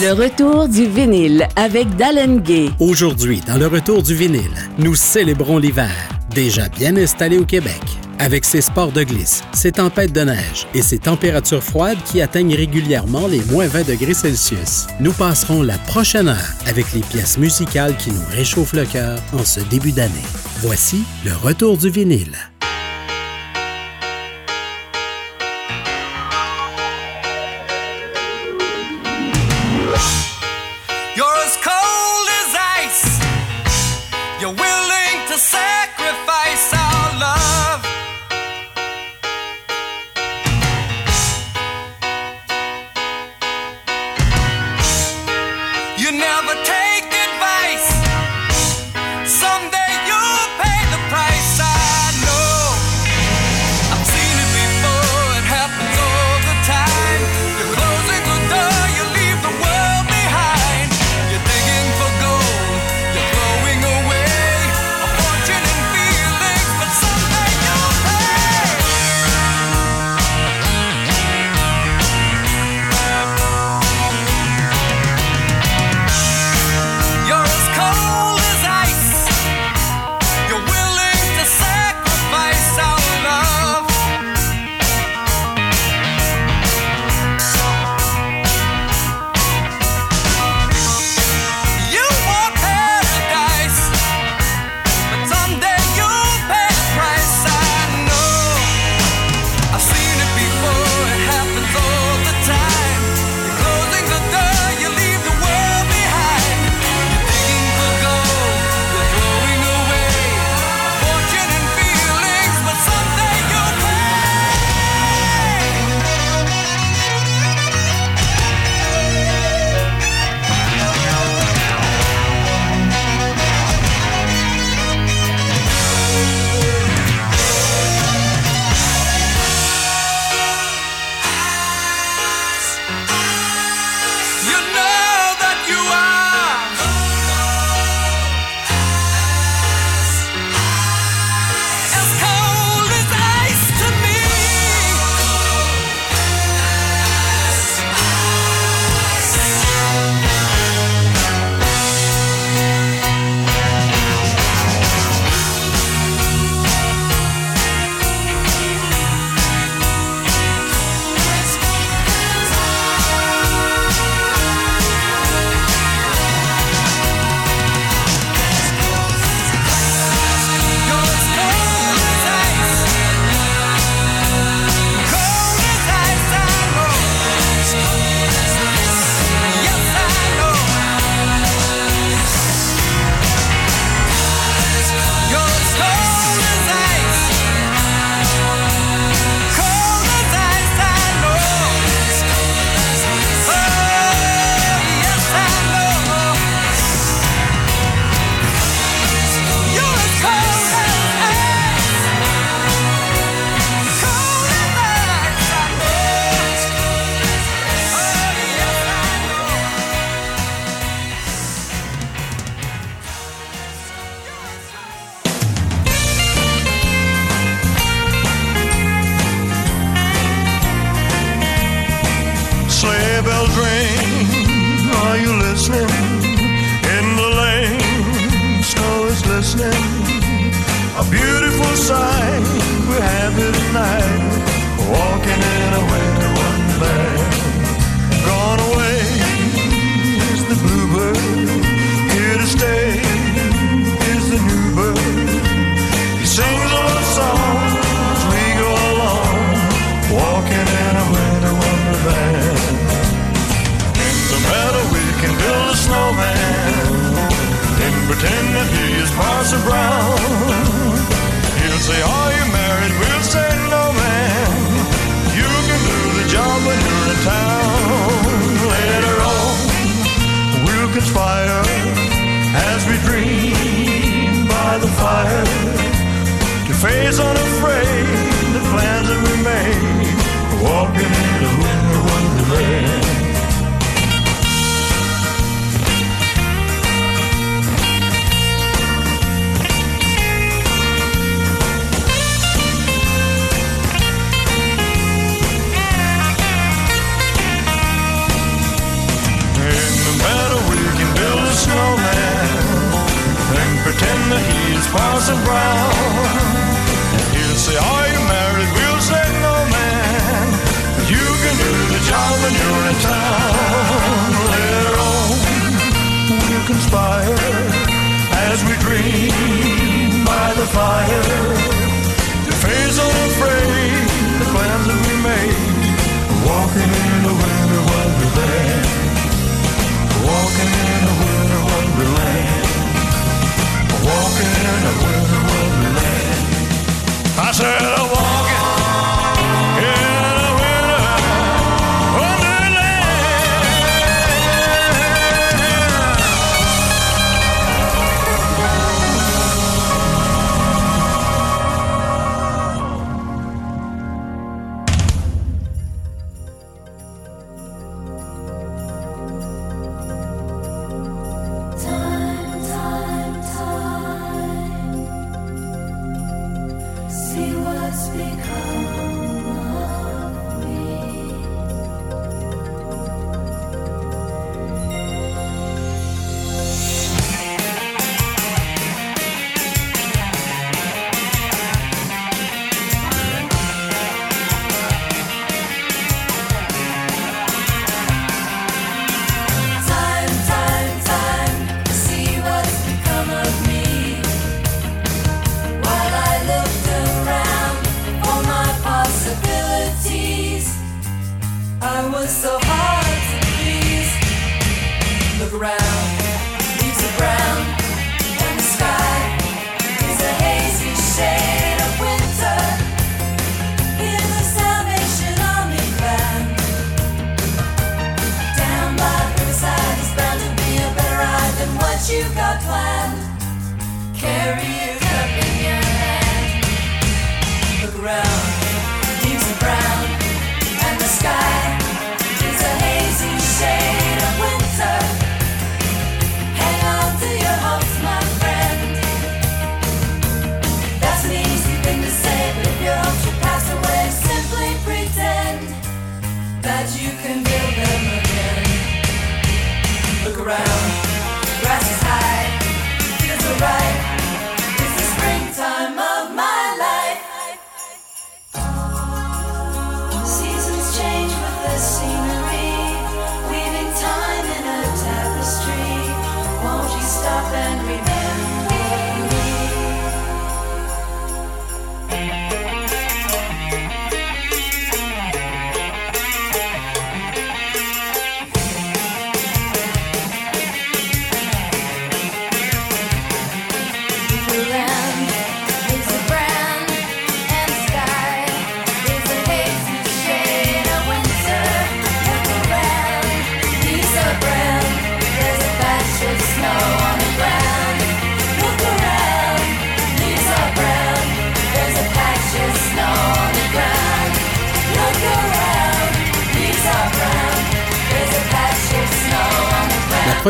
Le retour du vinyle avec Dallin Gay. Aujourd'hui, dans le retour du vinyle, nous célébrons l'hiver, déjà bien installé au Québec. Avec ses sports de glisse, ses tempêtes de neige et ses températures froides qui atteignent régulièrement les moins 20 degrés Celsius, nous passerons la prochaine heure avec les pièces musicales qui nous réchauffent le cœur en ce début d'année. Voici le retour du vinyle.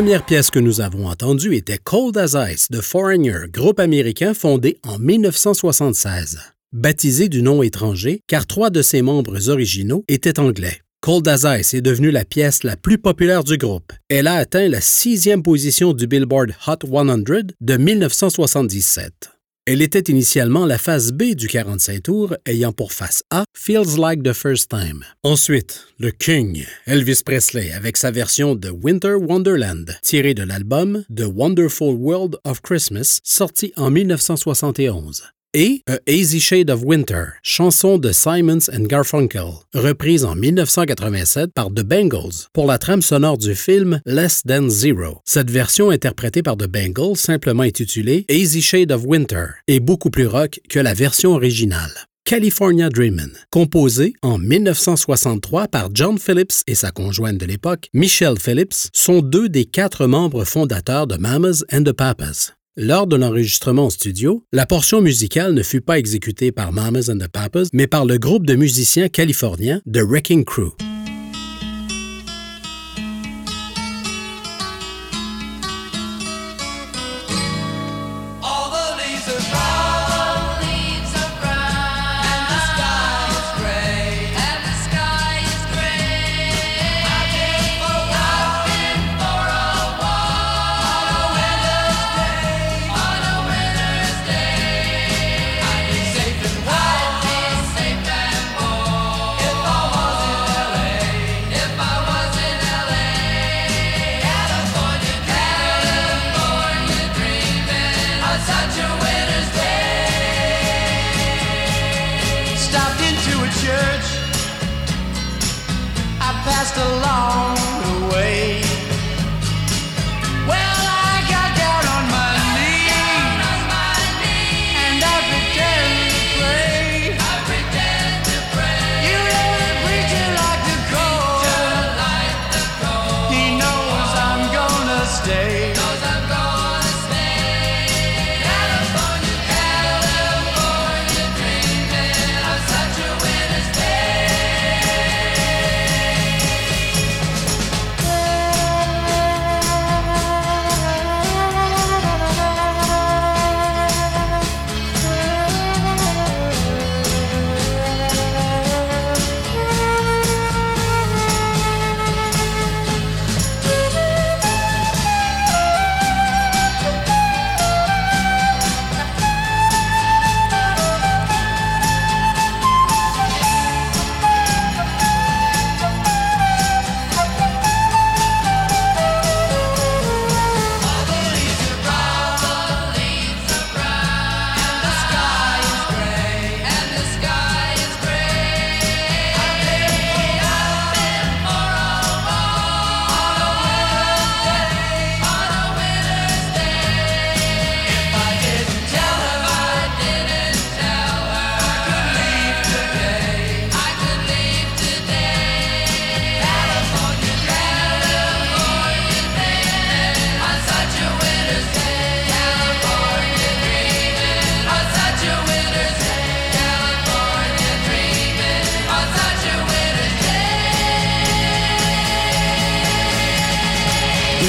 Première pièce que nous avons entendue était Cold as Ice de Foreigner, groupe américain fondé en 1976. Baptisé du nom étranger car trois de ses membres originaux étaient anglais. Cold as Ice est devenue la pièce la plus populaire du groupe. Elle a atteint la sixième position du Billboard Hot 100 de 1977. Elle était initialement la face B du 45 tours, ayant pour face A Feels Like the First Time. Ensuite, le King, Elvis Presley, avec sa version de Winter Wonderland, tirée de l'album The Wonderful World of Christmas, sorti en 1971. Et A Hazy Shade of Winter, chanson de Simons and Garfunkel, reprise en 1987 par The Bangles pour la trame sonore du film Less Than Zero. Cette version interprétée par The Bangles, simplement intitulée Hazy Shade of Winter, est beaucoup plus rock que la version originale. California Dreamin', composé en 1963 par John Phillips et sa conjointe de l'époque, Michelle Phillips, sont deux des quatre membres fondateurs de Mamas and the Papas. Lors de l'enregistrement en studio, la portion musicale ne fut pas exécutée par Mamas and the Papas, mais par le groupe de musiciens californiens The Wrecking Crew.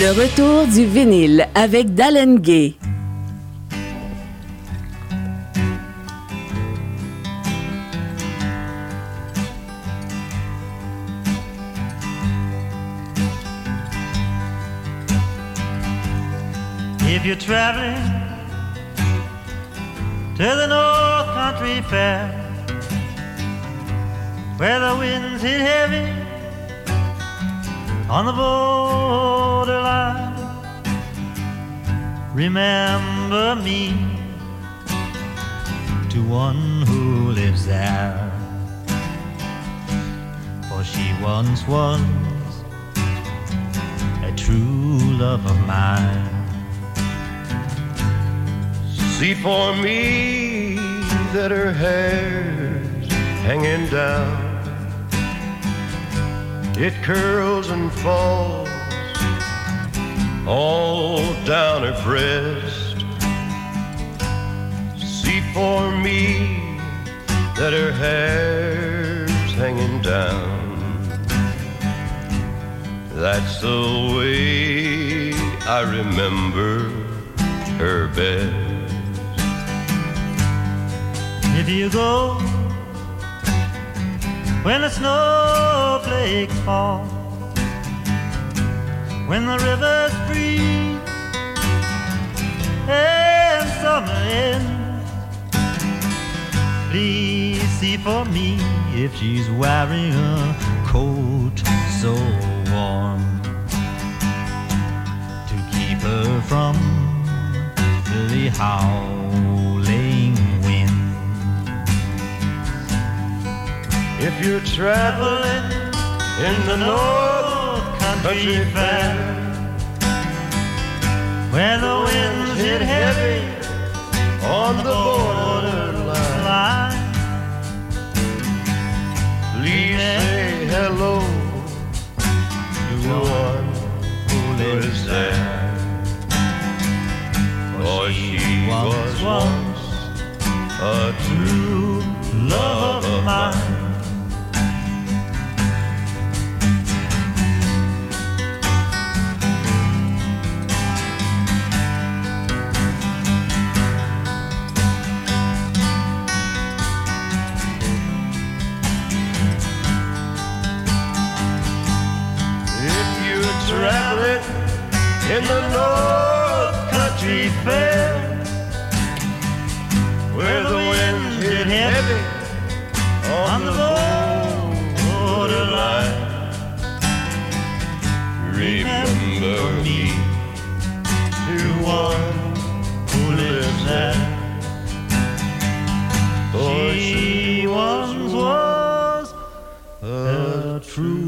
Le retour du vinyle avec Dallin Gay. If you're traveling to the North Country Fair, where the winds hit heavy on the borderline, remember me to one who lives there. For she once was a true love of mine. See for me that her hair's hanging down. It curls and falls all down her breast. See for me that her hair's hanging down. That's the way I remember her best. If you go when the snowflakes fall, when the rivers freeze and summer ends, please see for me if she's wearing a coat so warm to keep her from the howling wind. If you're traveling in the North Country Fair, Where the winds hit heavy on the borderline, line, please say hello to one who lives there. For she was once a true love of mine. In the North Country Fair, where the winds hit heavy on the borderline, remember me to one who lives there. She once was a true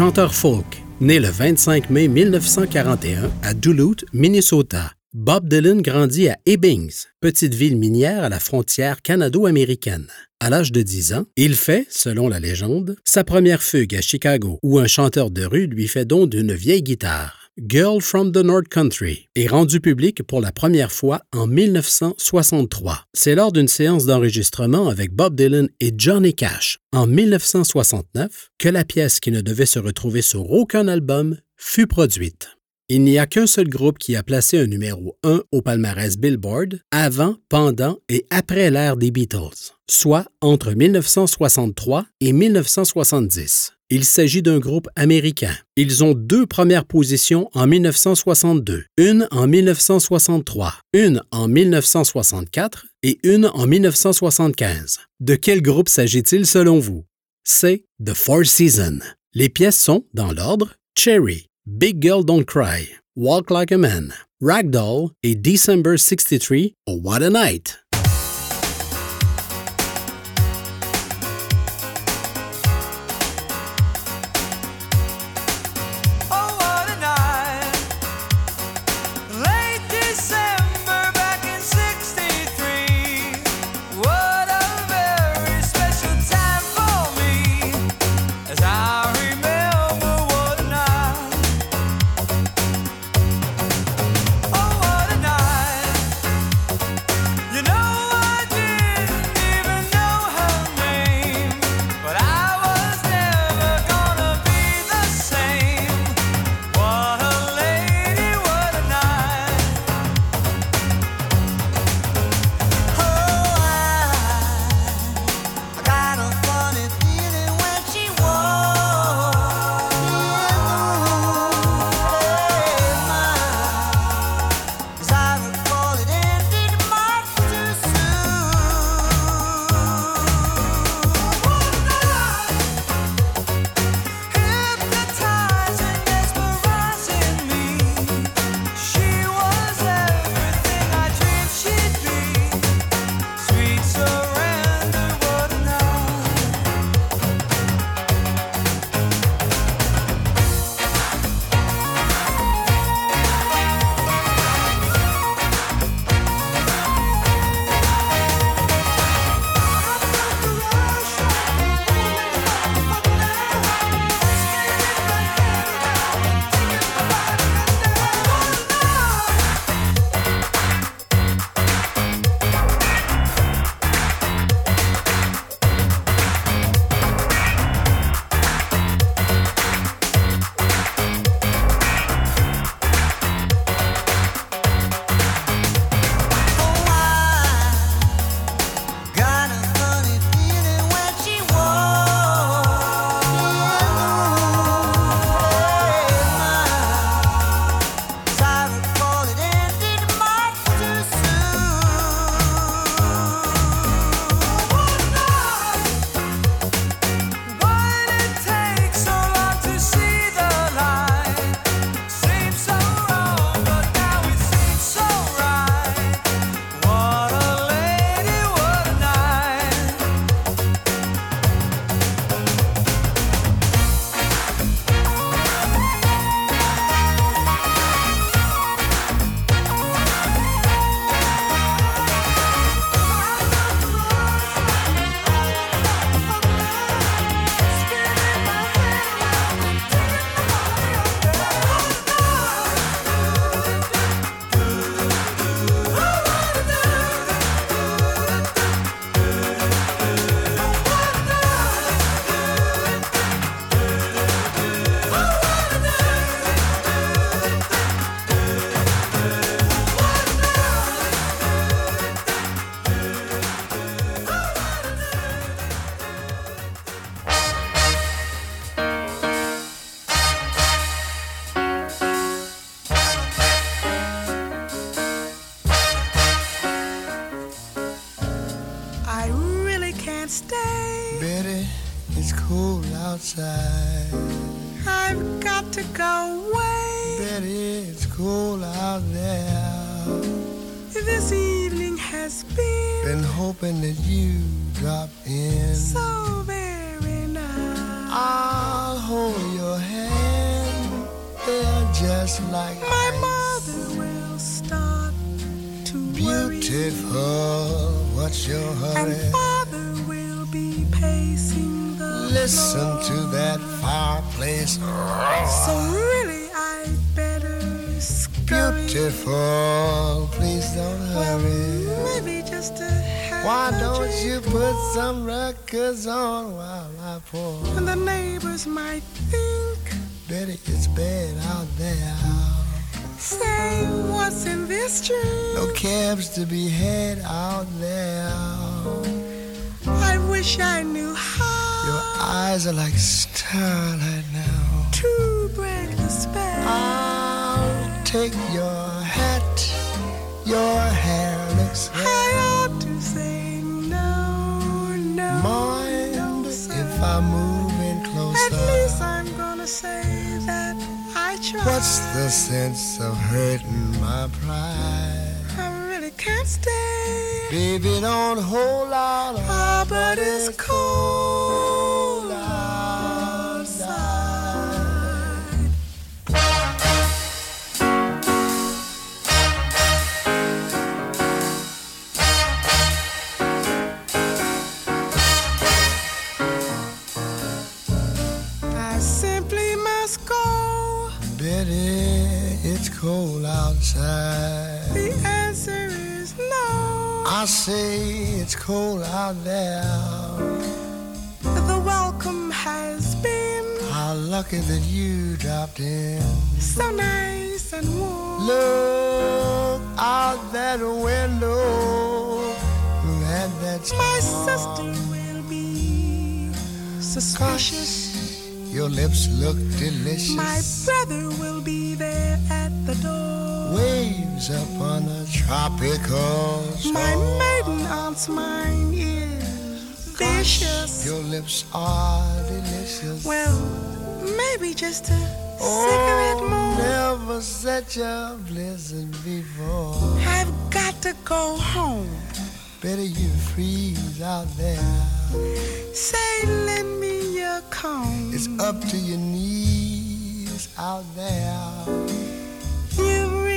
Chanteur folk, né le 25 mai 1941 à Duluth, Minnesota. Bob Dylan grandit à Ebbings, petite ville minière à la frontière canado-américaine. À l'âge de 10 ans, il fait, selon la légende, sa première fugue à Chicago, où un chanteur de rue lui fait don d'une vieille guitare. Girl from the North Country est rendu public pour la première fois en 1963. C'est lors d'une séance d'enregistrement avec Bob Dylan et Johnny Cash en 1969 que la pièce qui ne devait se retrouver sur aucun album fut produite. Il n'y a qu'un seul groupe qui a placé un numéro 1 au palmarès Billboard avant, pendant et après l'ère des Beatles, soit entre 1963 et 1970. Il s'agit d'un groupe américain. Ils ont deux premières positions en 1962, une en 1963, une en 1964 et une en 1975. De quel groupe s'agit-il selon vous? C'est The Four Seasons. Les pièces sont, dans l'ordre, Cherry, Big Girl Don't Cry, Walk Like a Man, Ragdoll et December 63, Oh What a Night. Stay. Betty, it's cold outside. I've got to go away. Betty, it's cold out there. This evening has been Been hoping that you drop in. so very nice. I'll hold your hand. They're just like My ice. mother will start to worry, Beautiful, what's your hurry? Listen to that fireplace. So really, I better scurry. Beautiful, please don't hurry. Maybe just have Why don't you put some records on while I pour? And the neighbors might think, Betty, it's bad out there. say, what's in this drink? No cabs to be had out there. I wish I knew how Your eyes are like starlight now. to break the spell. I'll take your hat. Your hair looks I ought to say no, no, Mind no, if I move in At least? I'm gonna say that I tried. What's the sense of hurting my pride? I can't stay. Baby, don't hold out. Ah, but it's cold outside. I simply must go. Betty, it's cold outside. The answer. I say it's cold out there. The welcome has been How lucky that you dropped in. so nice and warm. Look out that window. At that My sister will be suspicious. Your lips look delicious. My brother will be there at the door. Waves upon a tropical shore. My maiden aunt's mind is vicious. Your lips are delicious. Well, maybe just a cigarette oh, more. never such a blizzard before. I've got to go home. Better you freeze out there. Say, lend me your comb. It's up to your knees out there. You've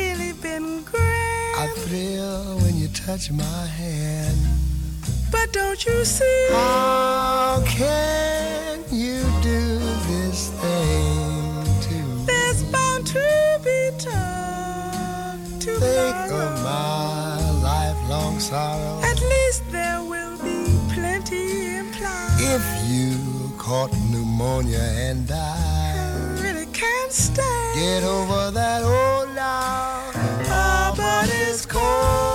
been great. I thrill when you touch my hand. But don't you see? How can you do this thing to me? There's bound to be talk Think of my lifelong sorrow. At least there will be plenty implied. If you caught pneumonia and I died, really can't stay. get over that old now. But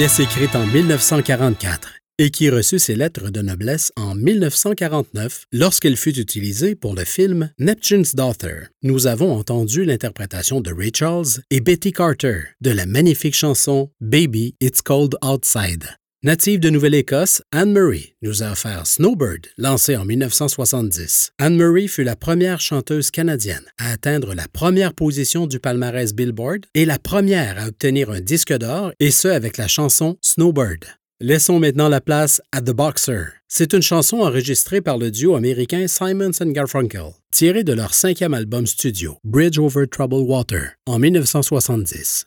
Pièce écrite en 1944 et qui reçut ses lettres de noblesse en 1949 lorsqu'elle fut utilisée pour le film Neptune's Daughter. Nous avons entendu l'interprétation de Ray Charles et Betty Carter de la magnifique chanson Baby It's Cold Outside. Native de Nouvelle-Écosse, Anne-Marie nous a offert Snowbird, lancé en 1970. Anne-Marie fut la première chanteuse canadienne à atteindre la première position du palmarès Billboard et la première à obtenir un disque d'or, et ce avec la chanson Snowbird. Laissons maintenant la place à The Boxer. C'est une chanson enregistrée par le duo américain Simons Garfunkel, tirée de leur cinquième album studio, Bridge Over Troubled Water, en 1970.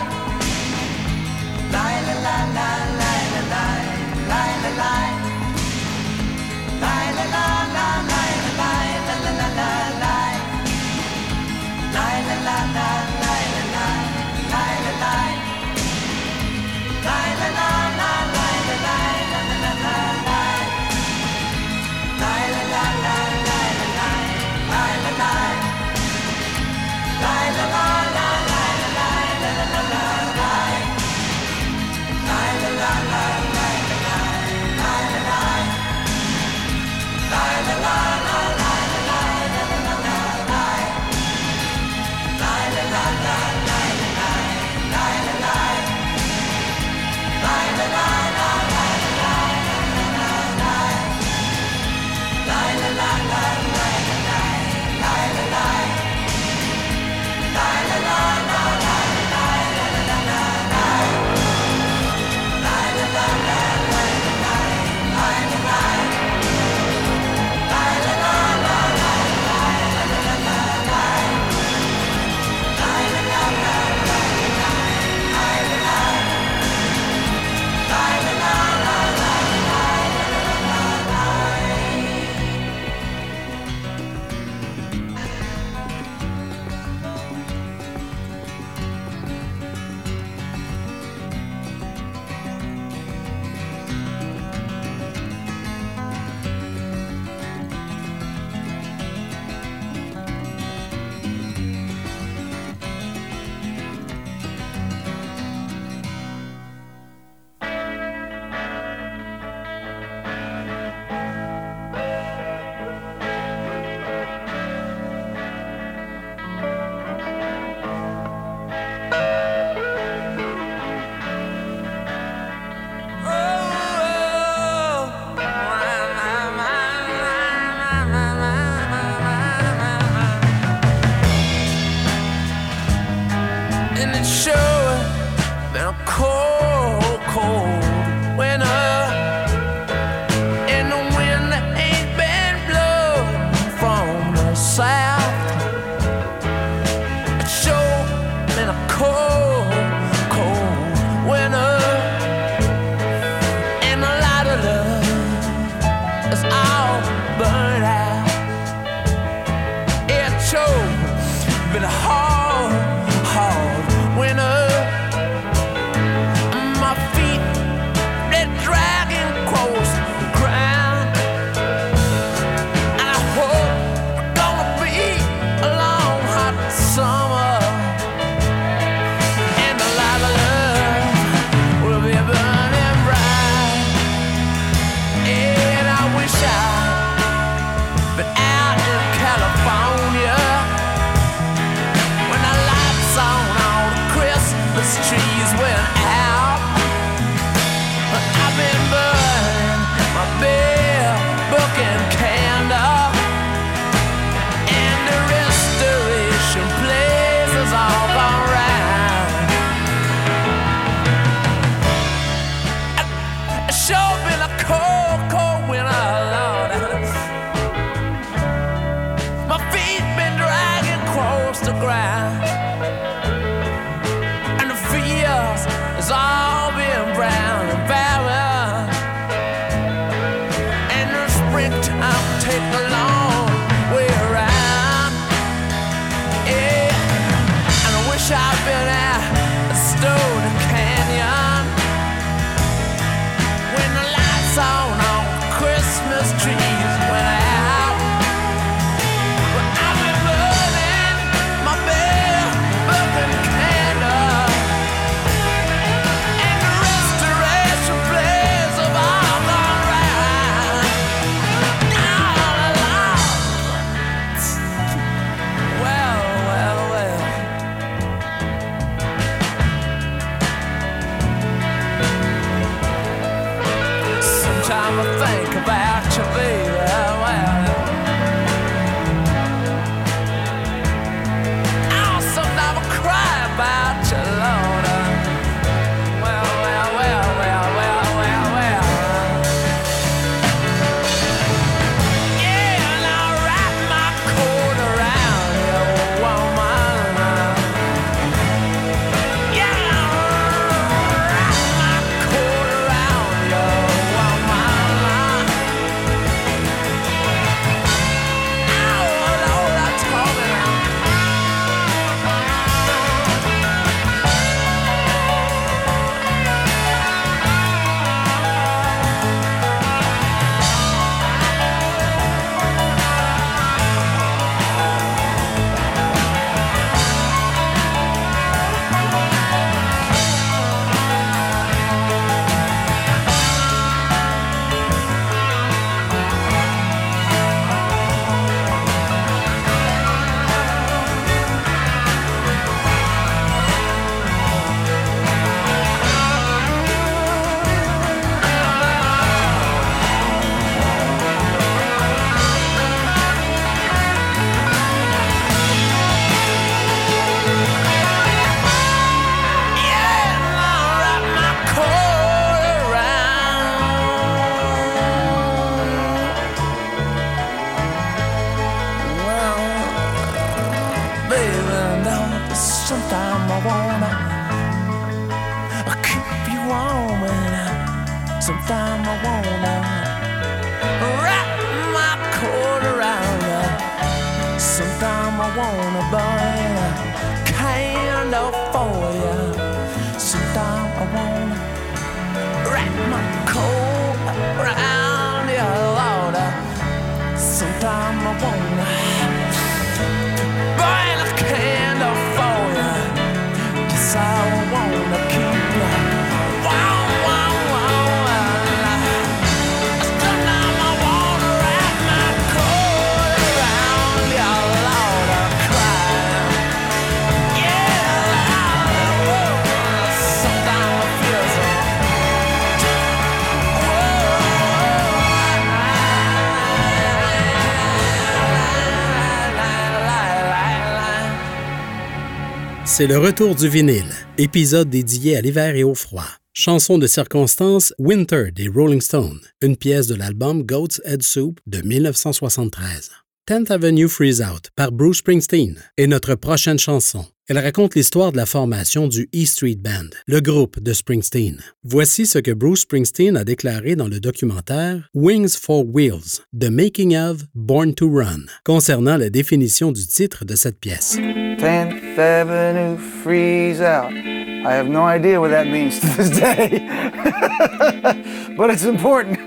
C'est le retour du vinyle, épisode dédié à l'hiver et au froid. Chanson de circonstance Winter des Rolling Stones, une pièce de l'album Goat's Head Soup de 1973. 10th Avenue Freeze Out par Bruce Springsteen est notre prochaine chanson. Elle raconte l'histoire de la formation du E Street Band, le groupe de Springsteen. Voici ce que Bruce Springsteen a déclaré dans le documentaire Wings for Wheels, The Making of Born to Run, concernant la définition du titre de cette pièce. 10th Avenue freeze out. I have no idea what that means to but it's important.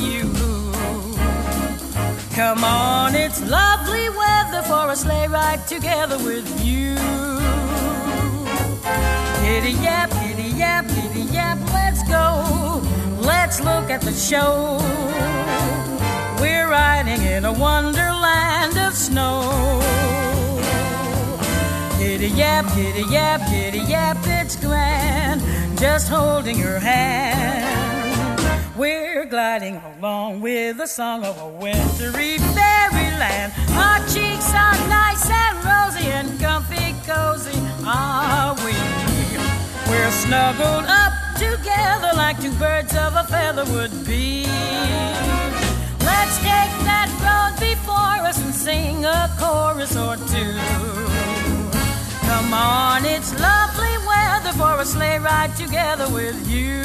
you. Come on, it's lovely weather for a sleigh ride together with you. Giddy yap, giddy yap, giddy yap, let's go. Let's look at the show. We're riding in a wonderland of snow. Giddy yap, giddy yap, giddy yap, it's grand. Just holding your hand. We're gliding along with the song of a wintry fairyland. Our cheeks are nice and rosy and comfy cozy, are we? We're snuggled up together like two birds of a feather would be. Let's take that road before us and sing a chorus or two. Come on, it's lovely weather for a sleigh ride together with you.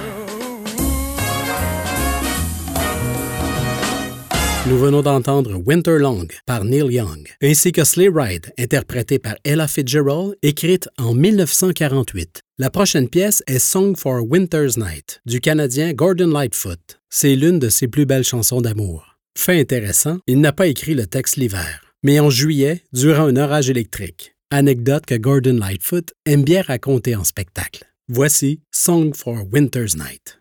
Nous venons d'entendre Winter Long par Neil Young, ainsi que Sleigh Ride, interprété par Ella Fitzgerald, écrite en 1948. La prochaine pièce est Song for Winter's Night du Canadien Gordon Lightfoot. C'est l'une de ses plus belles chansons d'amour. Fait intéressant, il n'a pas écrit le texte l'hiver, mais en juillet, durant un orage électrique. Anecdote que Gordon Lightfoot aime bien raconter en spectacle. Voici Song for Winter's Night.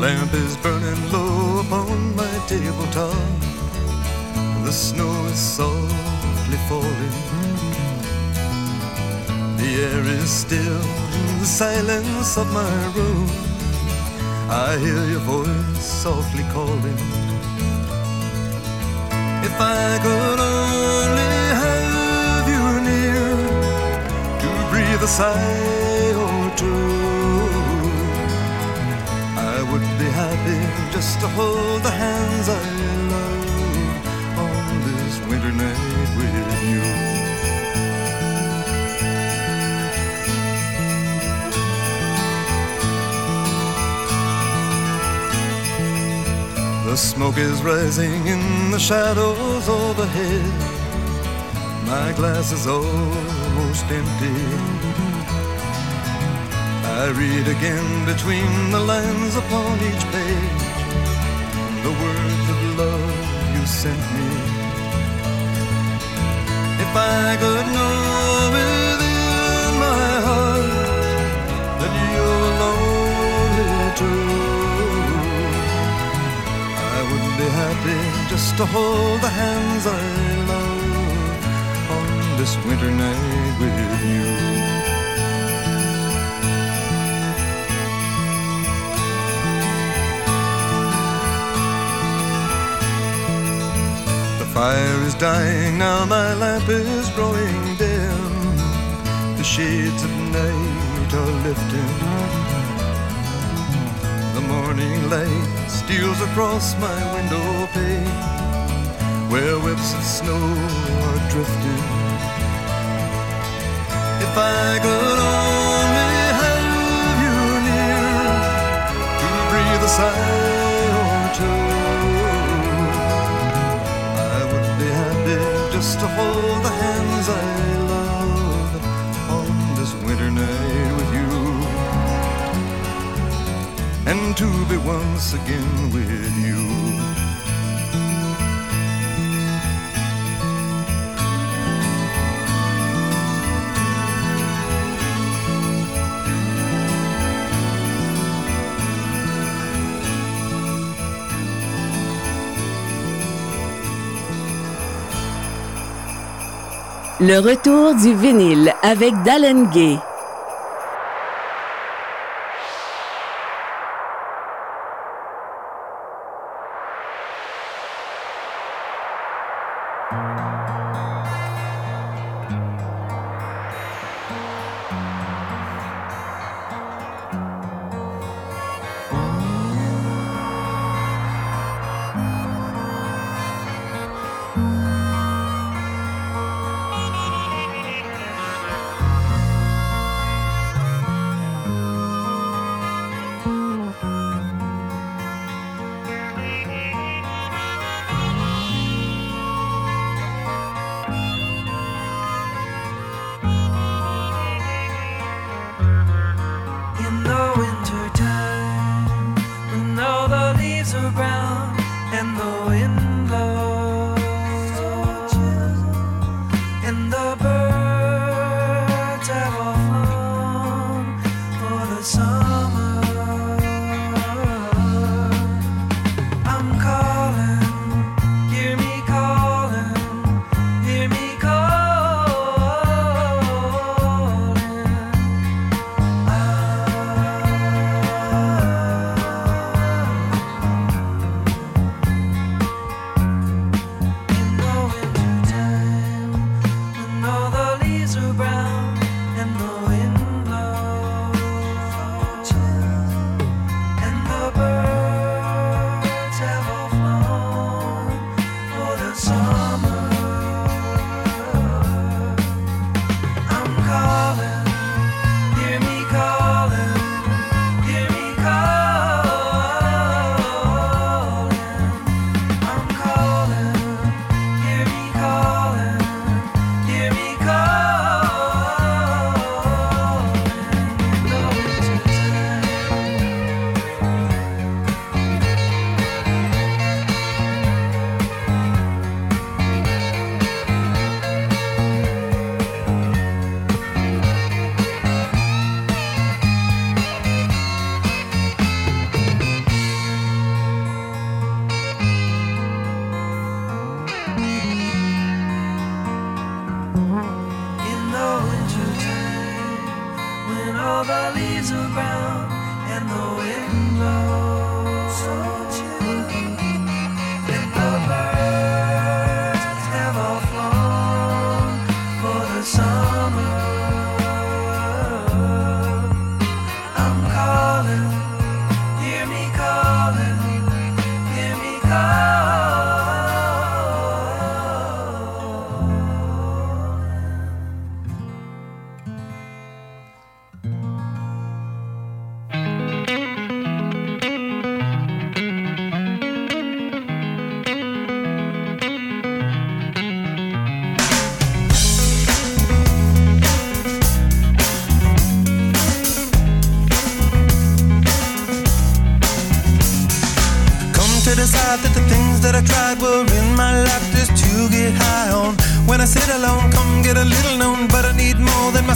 Lamp is burning low upon my tabletop. The snow is softly falling. The air is still in the silence of my room. I hear your voice softly calling. If I could only have you near to breathe a sigh to hold the hands I love on this winter night with you. The smoke is rising in the shadows overhead. My glass is almost empty. I read again between the lines upon each page the words of love you sent me. If I could know within my heart that you're only true, I would be happy just to hold the hands I love on this winter night with you. fire is dying, now my lamp is growing dim. The shades of night are lifting. The morning light steals across my window pane, where whips of snow are drifting. If I could only have you near to breathe a sigh. just to hold the hands I love on this winter night with you, and to be once again with you. Le retour du vinyle avec Dallin Gay.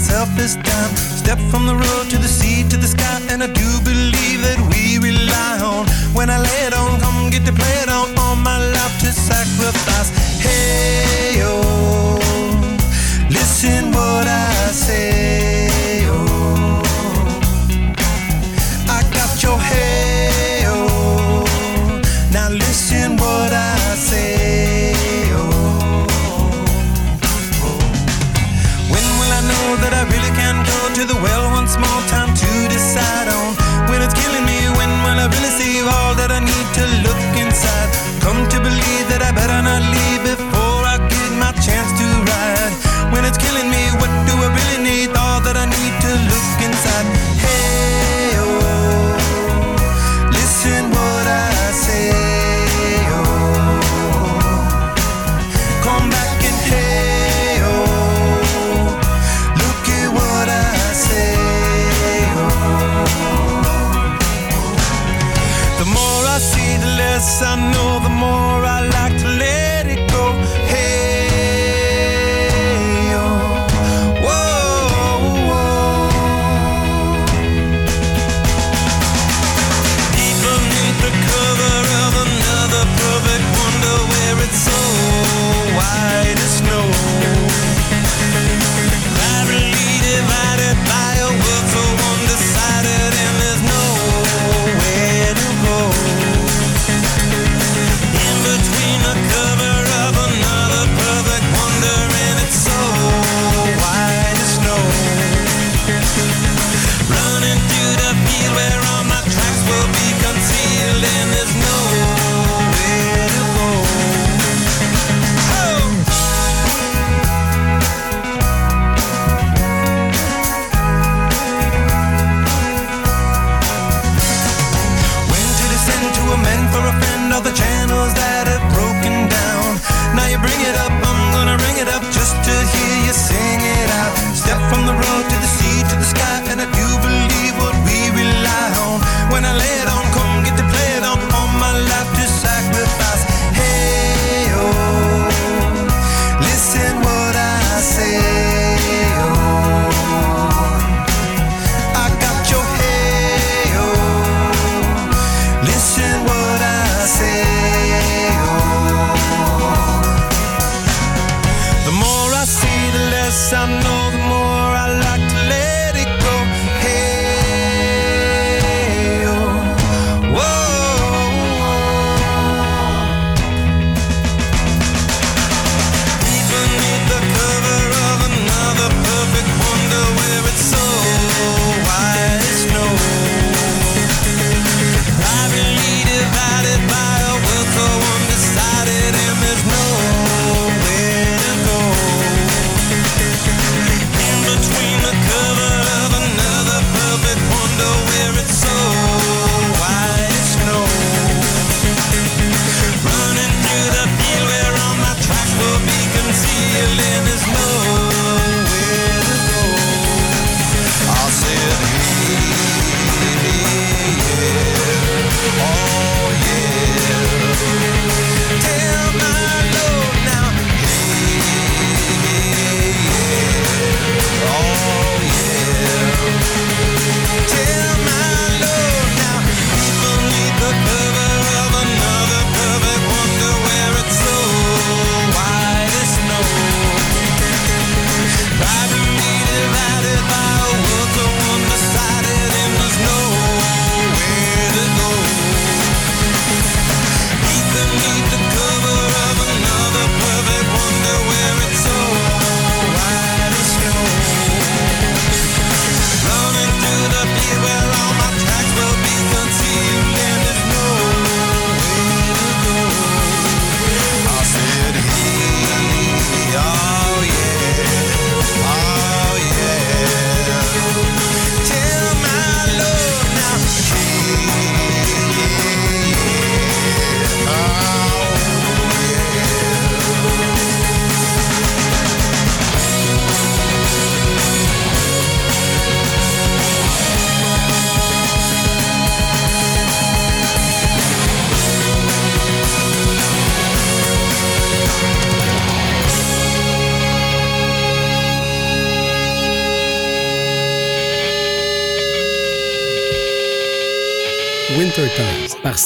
myself this time. Step from the road to the sea to the sky and I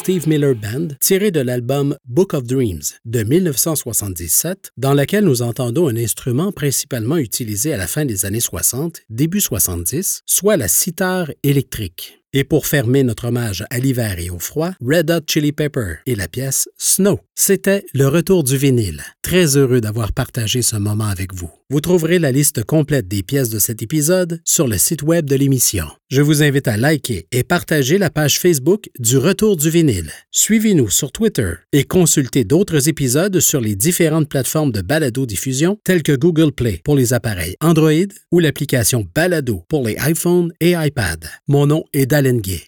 Steve Miller Band, tiré de l'album Book of Dreams de 1977, dans lequel nous entendons un instrument principalement utilisé à la fin des années 60, début 70, soit la cithare électrique. Et pour fermer notre hommage à l'hiver et au froid, Red Hot Chili Pepper et la pièce Snow. C'était le retour du vinyle. Très heureux d'avoir partagé ce moment avec vous. Vous trouverez la liste complète des pièces de cet épisode sur le site web de l'émission. Je vous invite à liker et partager la page Facebook du Retour du vinyle. Suivez-nous sur Twitter et consultez d'autres épisodes sur les différentes plateformes de balado-diffusion telles que Google Play pour les appareils Android ou l'application Balado pour les iPhones et iPad. Mon nom est Dalen Gay.